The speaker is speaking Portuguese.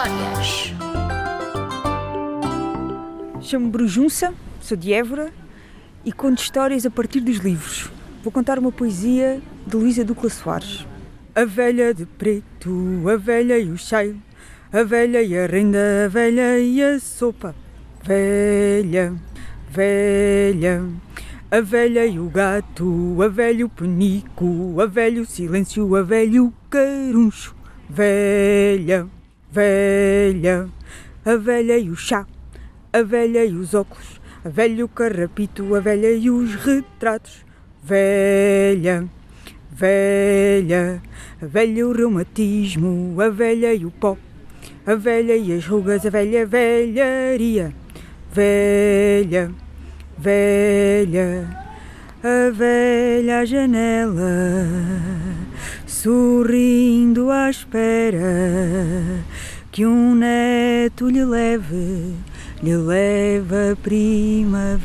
histórias. Chamo-me Brujunça, sou de Évora e conto histórias a partir dos livros. Vou contar uma poesia de Luísa Ducla Soares. A velha de preto, a velha e o cheio, a velha e a renda, a velha e a sopa. Velha, velha, a velha e o gato, a velha e o penico, a velha e o silêncio, a velha e o caruncho. Velha, velha, a velha e o chá, a velha e os óculos, a velha e o carrapito, a velha e os retratos. Velha, velha, a velha e o reumatismo, a velha e o pó, a velha e as rugas, a velha velharia. Velha, velha, a velha janela, sorrindo à espera que um neto lhe leve, lhe leve a primavera.